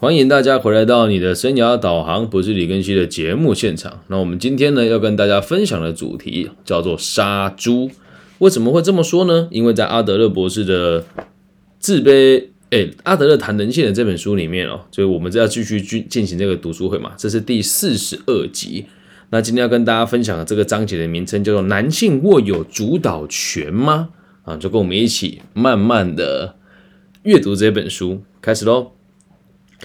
欢迎大家回来到你的生涯导航，不是李根熙的节目现场。那我们今天呢要跟大家分享的主题叫做杀猪。为什么会这么说呢？因为在阿德勒博士的自卑，哎，阿德勒谈人性的这本书里面哦，所以我们要继续进进行这个读书会嘛，这是第四十二集。那今天要跟大家分享的这个章节的名称叫做“男性握有主导权吗？”啊，就跟我们一起慢慢的阅读这本书，开始喽。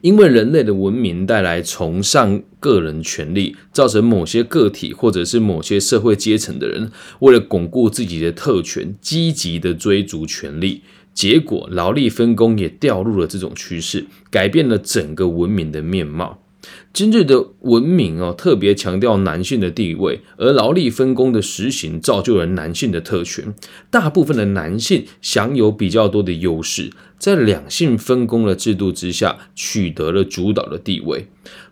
因为人类的文明带来崇尚个人权利，造成某些个体或者是某些社会阶层的人，为了巩固自己的特权，积极的追逐权利，结果劳力分工也掉入了这种趋势，改变了整个文明的面貌。今日的文明哦，特别强调男性的地位，而劳力分工的实行造就了男性的特权。大部分的男性享有比较多的优势，在两性分工的制度之下，取得了主导的地位。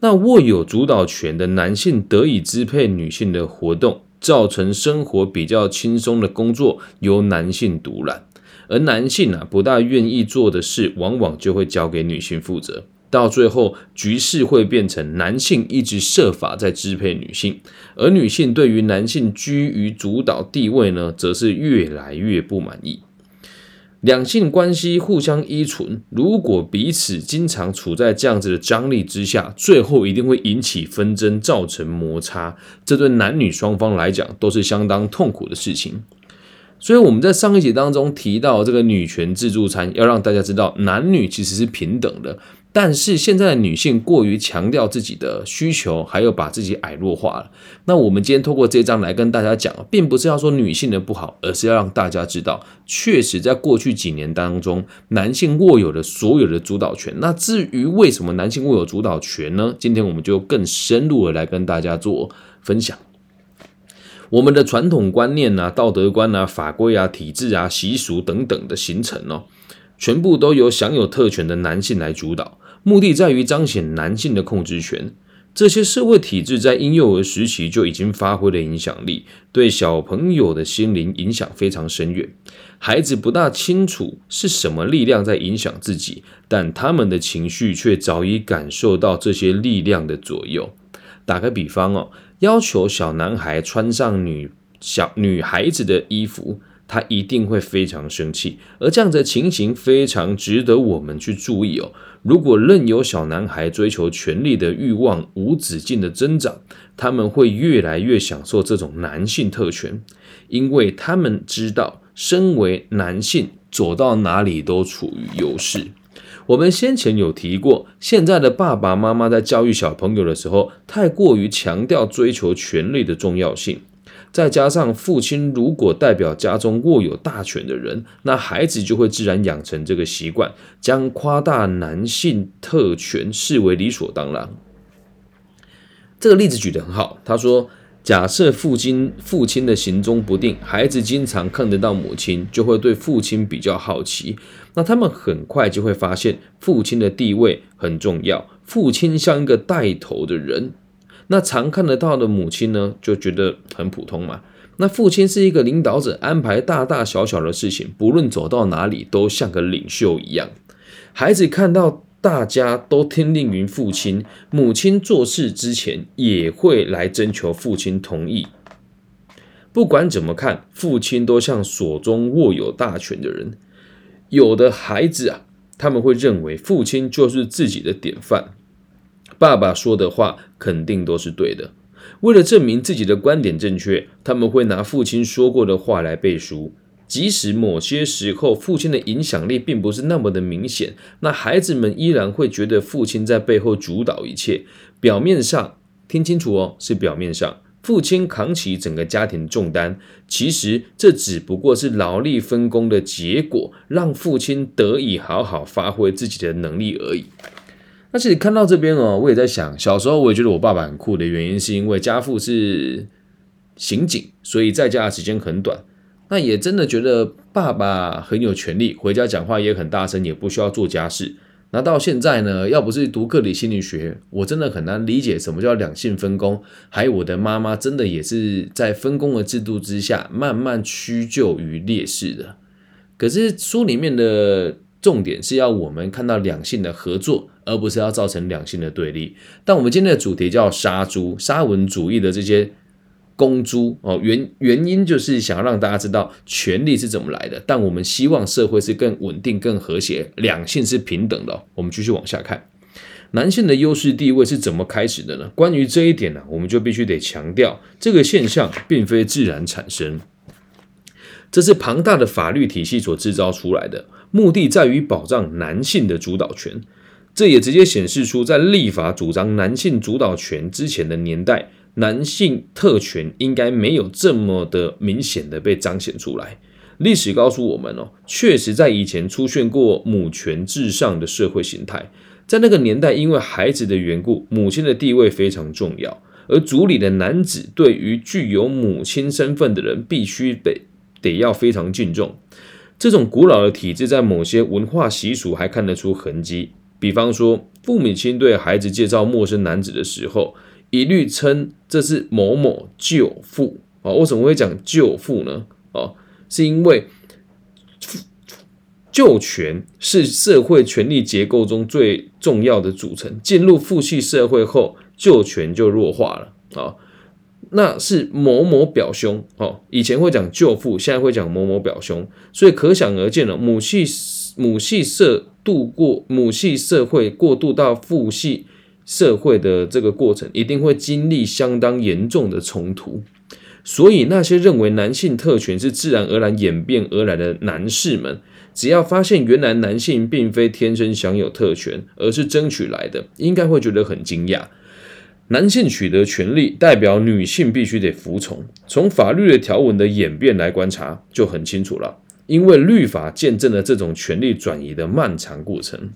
那握有主导权的男性得以支配女性的活动，造成生活比较轻松的工作由男性独揽，而男性啊不大愿意做的事，往往就会交给女性负责。到最后，局势会变成男性一直设法在支配女性，而女性对于男性居于主导地位呢，则是越来越不满意。两性关系互相依存，如果彼此经常处在这样子的张力之下，最后一定会引起纷争，造成摩擦。这对男女双方来讲都是相当痛苦的事情。所以我们在上一节当中提到这个女权自助餐，要让大家知道男女其实是平等的。但是现在的女性过于强调自己的需求，还有把自己矮弱化了。那我们今天透过这章来跟大家讲，并不是要说女性的不好，而是要让大家知道，确实在过去几年当中，男性握有了所有的主导权。那至于为什么男性握有主导权呢？今天我们就更深入的来跟大家做分享。我们的传统观念啊、道德观啊、法规啊、体制啊、习俗等等的形成哦，全部都由享有特权的男性来主导。目的在于彰显男性的控制权。这些社会体制在婴幼儿时期就已经发挥了影响力，对小朋友的心灵影响非常深远。孩子不大清楚是什么力量在影响自己，但他们的情绪却早已感受到这些力量的左右。打个比方哦，要求小男孩穿上女小女孩子的衣服。他一定会非常生气，而这样的情形非常值得我们去注意哦。如果任由小男孩追求权力的欲望无止境的增长，他们会越来越享受这种男性特权，因为他们知道，身为男性走到哪里都处于优势。我们先前有提过，现在的爸爸妈妈在教育小朋友的时候，太过于强调追求权力的重要性。再加上父亲如果代表家中握有大权的人，那孩子就会自然养成这个习惯，将夸大男性特权视为理所当然。这个例子举得很好，他说：假设父亲父亲的行踪不定，孩子经常看得到母亲，就会对父亲比较好奇。那他们很快就会发现父亲的地位很重要，父亲像一个带头的人。那常看得到的母亲呢，就觉得很普通嘛。那父亲是一个领导者，安排大大小小的事情，不论走到哪里都像个领袖一样。孩子看到大家都听令于父亲，母亲做事之前也会来征求父亲同意。不管怎么看，父亲都像所中握有大权的人。有的孩子啊，他们会认为父亲就是自己的典范。爸爸说的话肯定都是对的。为了证明自己的观点正确，他们会拿父亲说过的话来背书。即使某些时候父亲的影响力并不是那么的明显，那孩子们依然会觉得父亲在背后主导一切。表面上听清楚哦，是表面上，父亲扛起整个家庭重担。其实这只不过是劳力分工的结果，让父亲得以好好发挥自己的能力而已。那其实看到这边哦，我也在想，小时候我也觉得我爸爸很酷的原因，是因为家父是刑警，所以在家的时间很短。那也真的觉得爸爸很有权利，回家讲话也很大声，也不需要做家事。那到现在呢，要不是读个体心理学，我真的很难理解什么叫两性分工。还有我的妈妈，真的也是在分工的制度之下，慢慢屈就于劣势的。可是书里面的重点是要我们看到两性的合作。而不是要造成两性的对立。但我们今天的主题叫杀猪，沙文主义的这些公猪哦，原原因就是想让大家知道权力是怎么来的。但我们希望社会是更稳定、更和谐，两性是平等的。我们继续往下看。男性的优势地位是怎么开始的呢？关于这一点呢，我们就必须得强调，这个现象并非自然产生，这是庞大的法律体系所制造出来的，目的在于保障男性的主导权。这也直接显示出，在立法主张男性主导权之前的年代，男性特权应该没有这么的明显的被彰显出来。历史告诉我们哦，确实在以前出现过母权至上的社会形态。在那个年代，因为孩子的缘故，母亲的地位非常重要，而族里的男子对于具有母亲身份的人，必须得得要非常敬重。这种古老的体制，在某些文化习俗还看得出痕迹。比方说，父母亲对孩子介绍陌生男子的时候，一律称这是某某舅父啊。为什么会讲舅父呢？哦，是因为。舅权是社会权力结构中最重要的组成。进入父系社会后，舅权就弱化了啊。那是某某表兄哦，以前会讲舅父，现在会讲某某表兄，所以可想而知了。母系母系社度过母系社会过渡到父系社会的这个过程，一定会经历相当严重的冲突。所以，那些认为男性特权是自然而然演变而来的男士们。只要发现原来男性并非天生享有特权，而是争取来的，应该会觉得很惊讶。男性取得权利，代表女性必须得服从。从法律的条文的演变来观察，就很清楚了。因为律法见证了这种权力转移的漫长过程。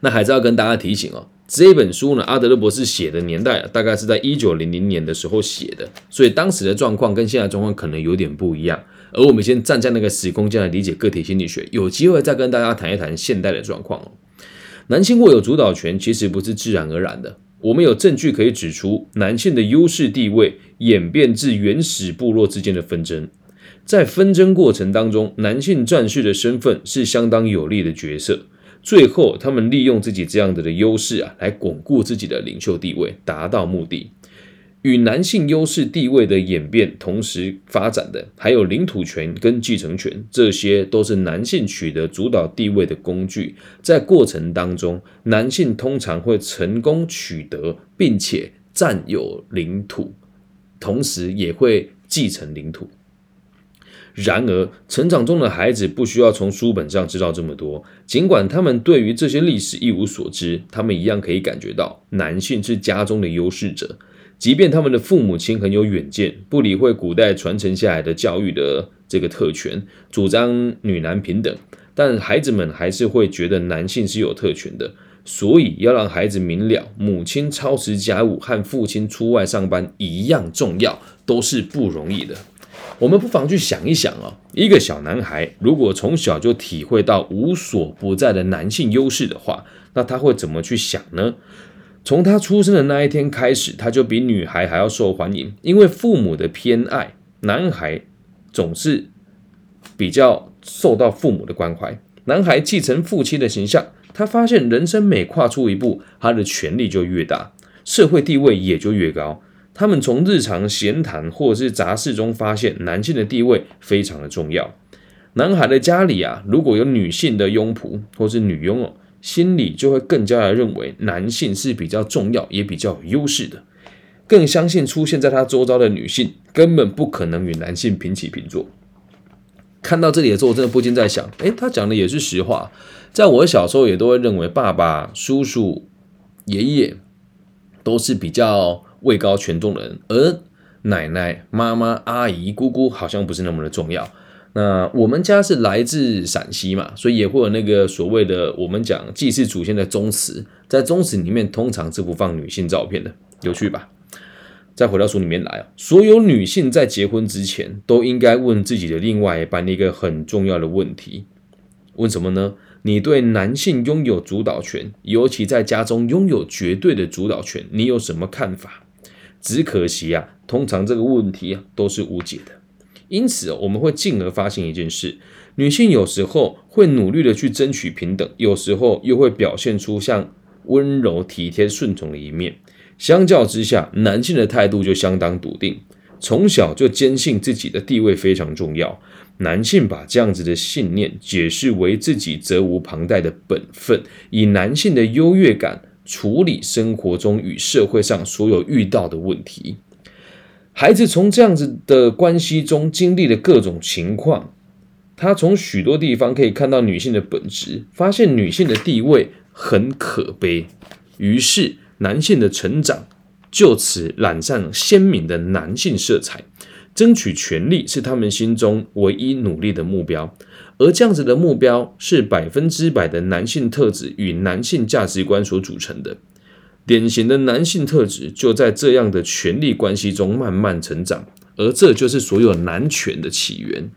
那还是要跟大家提醒哦，这本书呢，阿德勒博士写的年代大概是在一九零零年的时候写的，所以当时的状况跟现在状况可能有点不一样。而我们先站在那个时空间来理解个体心理学，有机会再跟大家谈一谈现代的状况哦。男性握有主导权其实不是自然而然的，我们有证据可以指出，男性的优势地位演变至原始部落之间的纷争，在纷争过程当中，男性战士的身份是相当有利的角色，最后他们利用自己这样子的优势啊，来巩固自己的领袖地位，达到目的。与男性优势地位的演变同时发展的，还有领土权跟继承权，这些都是男性取得主导地位的工具。在过程当中，男性通常会成功取得并且占有领土，同时也会继承领土。然而，成长中的孩子不需要从书本上知道这么多，尽管他们对于这些历史一无所知，他们一样可以感觉到男性是家中的优势者。即便他们的父母亲很有远见，不理会古代传承下来的教育的这个特权，主张女男平等，但孩子们还是会觉得男性是有特权的。所以要让孩子明了，母亲操持家务和父亲出外上班一样重要，都是不容易的。我们不妨去想一想啊，一个小男孩如果从小就体会到无所不在的男性优势的话，那他会怎么去想呢？从他出生的那一天开始，他就比女孩还要受欢迎，因为父母的偏爱，男孩总是比较受到父母的关怀。男孩继承父亲的形象，他发现人生每跨出一步，他的权力就越大，社会地位也就越高。他们从日常闲谈或者是杂事中发现，男性的地位非常的重要。男孩的家里啊，如果有女性的佣仆或是女佣哦。心里就会更加的认为男性是比较重要，也比较有优势的，更相信出现在他周遭的女性根本不可能与男性平起平坐。看到这里的时候，我真的不禁在想：诶，他讲的也是实话。在我小时候，也都会认为爸爸、叔叔、爷爷都是比较位高权重的人，而奶奶、妈妈、阿姨、姑姑好像不是那么的重要。那我们家是来自陕西嘛，所以也会有那个所谓的我们讲祭祀祖先的宗祠，在宗祠里面通常是不放女性照片的，有趣吧？再回到书里面来啊，所有女性在结婚之前都应该问自己的另外一半一个很重要的问题，问什么呢？你对男性拥有主导权，尤其在家中拥有绝对的主导权，你有什么看法？只可惜啊，通常这个问题啊都是无解的。因此，我们会进而发现一件事：女性有时候会努力的去争取平等，有时候又会表现出像温柔、体贴、顺从的一面。相较之下，男性的态度就相当笃定，从小就坚信自己的地位非常重要。男性把这样子的信念解释为自己责无旁贷的本分，以男性的优越感处理生活中与社会上所有遇到的问题。孩子从这样子的关系中经历了各种情况。他从许多地方可以看到女性的本质，发现女性的地位很可悲，于是男性的成长就此染上鲜明的男性色彩。争取权利是他们心中唯一努力的目标，而这样子的目标是百分之百的男性特质与男性价值观所组成的。典型的男性特质就在这样的权力关系中慢慢成长，而这就是所有男权的起源。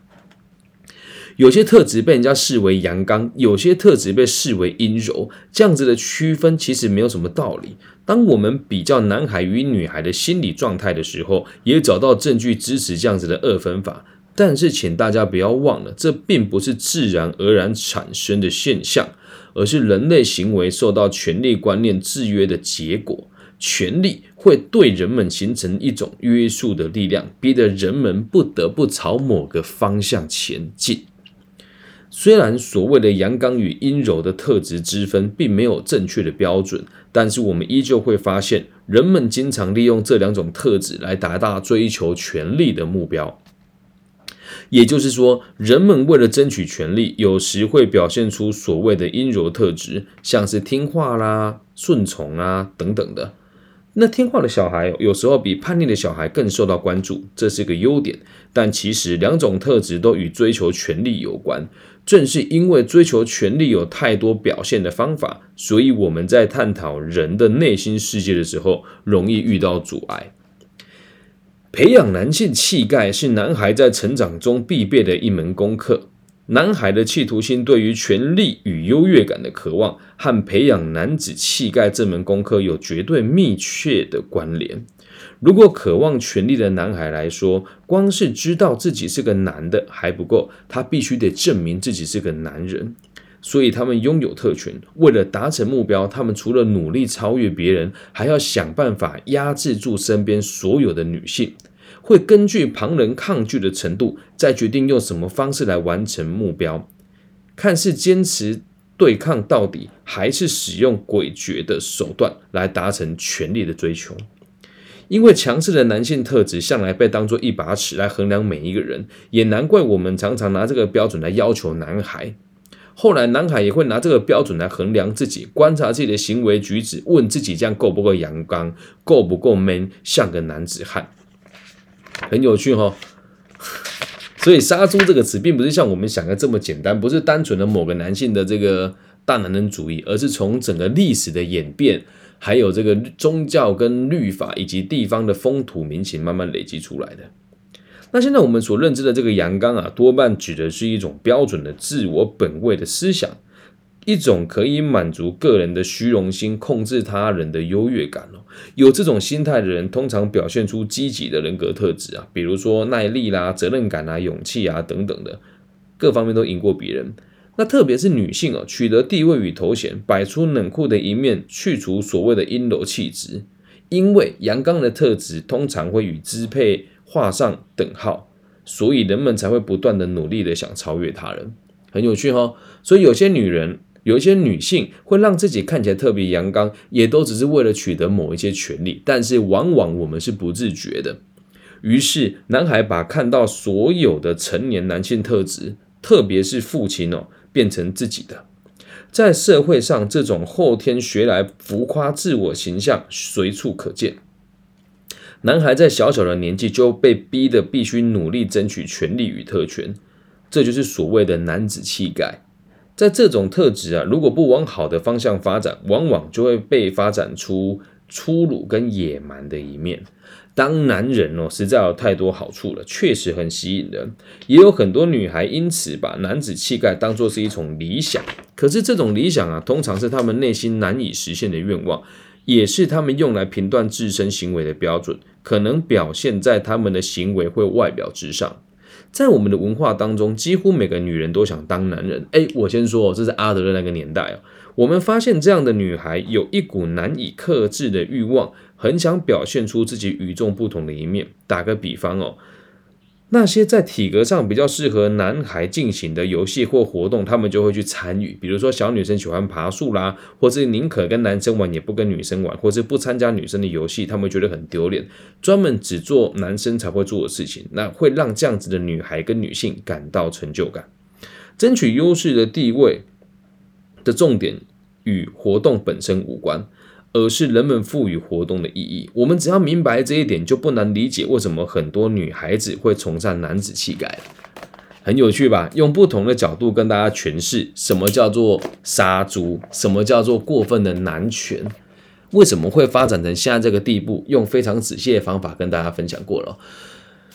有些特质被人家视为阳刚，有些特质被视为阴柔，这样子的区分其实没有什么道理。当我们比较男孩与女孩的心理状态的时候，也找到证据支持这样子的二分法。但是，请大家不要忘了，这并不是自然而然产生的现象，而是人类行为受到权力观念制约的结果。权力会对人们形成一种约束的力量，逼得人们不得不朝某个方向前进。虽然所谓的阳刚与阴柔的特质之分并没有正确的标准，但是我们依旧会发现，人们经常利用这两种特质来达到追求权力的目标。也就是说，人们为了争取权力，有时会表现出所谓的阴柔特质，像是听话啦、顺从啊等等的。那听话的小孩有时候比叛逆的小孩更受到关注，这是个优点。但其实两种特质都与追求权力有关。正是因为追求权力有太多表现的方法，所以我们在探讨人的内心世界的时候，容易遇到阻碍。培养男性气概是男孩在成长中必备的一门功课。男孩的企图心对于权力与优越感的渴望，和培养男子气概这门功课有绝对密切的关联。如果渴望权力的男孩来说，光是知道自己是个男的还不够，他必须得证明自己是个男人。所以他们拥有特权，为了达成目标，他们除了努力超越别人，还要想办法压制住身边所有的女性。会根据旁人抗拒的程度，再决定用什么方式来完成目标。看是坚持对抗到底，还是使用诡谲的手段来达成权力的追求。因为强势的男性特质向来被当作一把尺来衡量每一个人，也难怪我们常常拿这个标准来要求男孩。后来，男孩也会拿这个标准来衡量自己，观察自己的行为举止，问自己这样够不够阳刚，够不够 man，像个男子汉。很有趣哈，所以“杀猪”这个词并不是像我们想的这么简单，不是单纯的某个男性的这个大男人主义，而是从整个历史的演变，还有这个宗教跟律法以及地方的风土民情慢慢累积出来的。那现在我们所认知的这个阳刚啊，多半指的是一种标准的自我本位的思想。一种可以满足个人的虚荣心、控制他人的优越感哦。有这种心态的人，通常表现出积极的人格特质啊，比如说耐力啦、责任感啊、勇气啊等等的，各方面都赢过别人。那特别是女性哦，取得地位与头衔，摆出冷酷的一面，去除所谓的阴柔气质，因为阳刚的特质通常会与支配画上等号，所以人们才会不断的努力的想超越他人。很有趣哈，所以有些女人。有一些女性会让自己看起来特别阳刚，也都只是为了取得某一些权利，但是往往我们是不自觉的。于是，男孩把看到所有的成年男性特质，特别是父亲哦，变成自己的。在社会上，这种后天学来浮夸自我形象随处可见。男孩在小小的年纪就被逼得必须努力争取权利与特权，这就是所谓的男子气概。在这种特质啊，如果不往好的方向发展，往往就会被发展出粗鲁跟野蛮的一面。当男人哦，实在有太多好处了，确实很吸引人。也有很多女孩因此把男子气概当作是一种理想。可是这种理想啊，通常是他们内心难以实现的愿望，也是他们用来评断自身行为的标准，可能表现在他们的行为或外表之上。在我们的文化当中，几乎每个女人都想当男人。哎，我先说，这是阿德勒那个年代哦。我们发现这样的女孩有一股难以克制的欲望，很想表现出自己与众不同的一面。打个比方哦。那些在体格上比较适合男孩进行的游戏或活动，他们就会去参与。比如说，小女生喜欢爬树啦，或是宁可跟男生玩也不跟女生玩，或是不参加女生的游戏，他们觉得很丢脸，专门只做男生才会做的事情。那会让这样子的女孩跟女性感到成就感，争取优势的地位的重点与活动本身无关。而是人们赋予活动的意义。我们只要明白这一点，就不难理解为什么很多女孩子会崇尚男子气概。很有趣吧？用不同的角度跟大家诠释什么叫做杀猪，什么叫做过分的男权，为什么会发展成现在这个地步？用非常仔细的方法跟大家分享过了。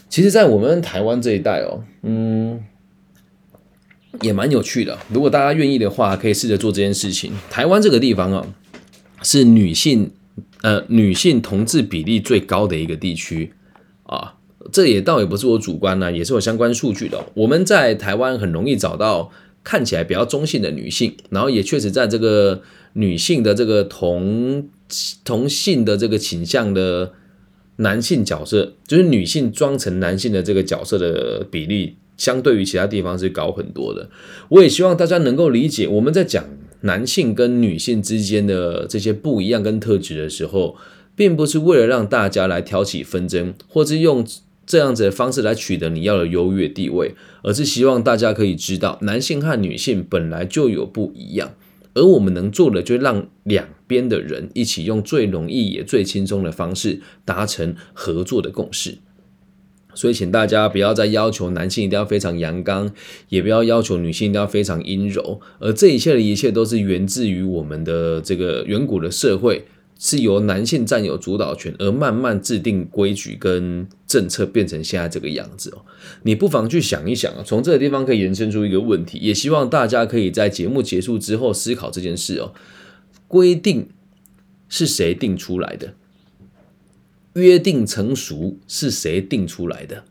其实，在我们台湾这一代哦，嗯，也蛮有趣的。如果大家愿意的话，可以试着做这件事情。台湾这个地方啊。是女性，呃，女性同志比例最高的一个地区啊，这也倒也不是我主观呢，也是有相关数据的。我们在台湾很容易找到看起来比较中性的女性，然后也确实在这个女性的这个同同性的这个倾向的男性角色，就是女性装成男性的这个角色的比例，相对于其他地方是高很多的。我也希望大家能够理解，我们在讲。男性跟女性之间的这些不一样跟特质的时候，并不是为了让大家来挑起纷争，或是用这样子的方式来取得你要的优越地位，而是希望大家可以知道，男性和女性本来就有不一样，而我们能做的，就让两边的人一起用最容易也最轻松的方式达成合作的共识。所以，请大家不要再要求男性一定要非常阳刚，也不要要求女性一定要非常阴柔。而这一切的一切，都是源自于我们的这个远古的社会，是由男性占有主导权，而慢慢制定规矩跟政策，变成现在这个样子哦。你不妨去想一想啊，从这个地方可以延伸出一个问题，也希望大家可以在节目结束之后思考这件事哦。规定是谁定出来的？约定成熟是谁定出来的？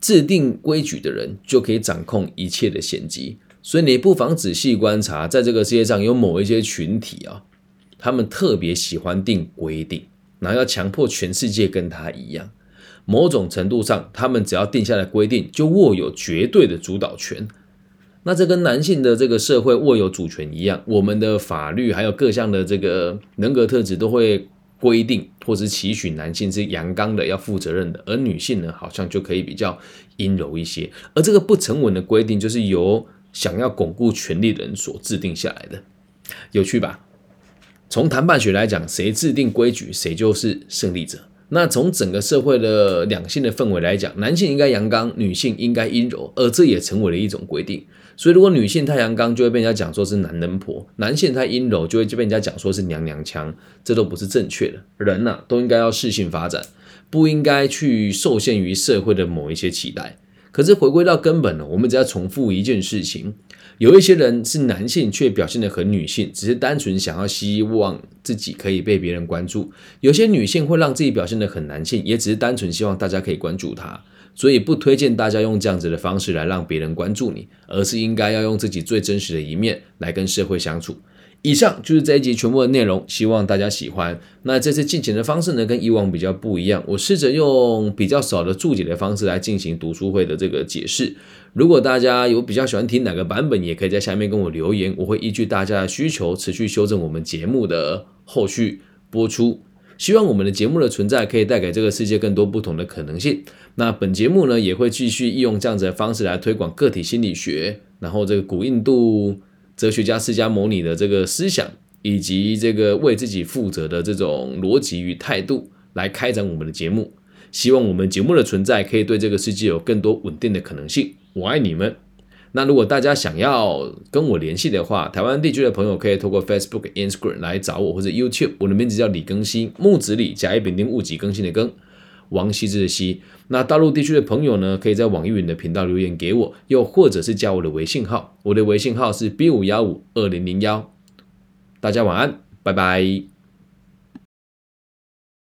制定规矩的人就可以掌控一切的先机。所以你不妨仔细观察，在这个世界上有某一些群体啊，他们特别喜欢定规定，然后要强迫全世界跟他一样。某种程度上，他们只要定下来规定，就握有绝对的主导权。那这跟男性的这个社会握有主权一样，我们的法律还有各项的这个人格特质都会。规定或者期许男性是阳刚的，要负责任的，而女性呢，好像就可以比较阴柔一些。而这个不成文的规定，就是由想要巩固权力的人所制定下来的，有趣吧？从谈判学来讲，谁制定规矩，谁就是胜利者。那从整个社会的两性的氛围来讲，男性应该阳刚，女性应该阴柔，而这也成为了一种规定。所以，如果女性太阳刚，就会被人家讲说是男人婆；男性太阴柔，就会被人家讲说是娘娘腔。这都不是正确的。人呐，都应该要适性发展，不应该去受限于社会的某一些期待。可是回归到根本呢，我们只要重复一件事情：有一些人是男性，却表现得很女性，只是单纯想要希望自己可以被别人关注；有些女性会让自己表现得很男性，也只是单纯希望大家可以关注她。所以不推荐大家用这样子的方式来让别人关注你，而是应该要用自己最真实的一面来跟社会相处。以上就是这一集全部的内容，希望大家喜欢。那这次进行的方式呢，跟以往比较不一样，我试着用比较少的注解的方式来进行读书会的这个解释。如果大家有比较喜欢听哪个版本，也可以在下面跟我留言，我会依据大家的需求持续修正我们节目的后续播出。希望我们的节目的存在可以带给这个世界更多不同的可能性。那本节目呢，也会继续利用这样子的方式来推广个体心理学，然后这个古印度哲学家释迦牟尼的这个思想，以及这个为自己负责的这种逻辑与态度，来开展我们的节目。希望我们节目的存在可以对这个世界有更多稳定的可能性。我爱你们。那如果大家想要跟我联系的话，台湾地区的朋友可以透过 Facebook、Instagram 来找我，或者 YouTube，我的名字叫李更新，木子李，甲乙丙丁戊己更新的更，王羲之的羲。那大陆地区的朋友呢，可以在网易云的频道留言给我，又或者是加我的微信号，我的微信号是 B 五幺五二零零幺。大家晚安，拜拜。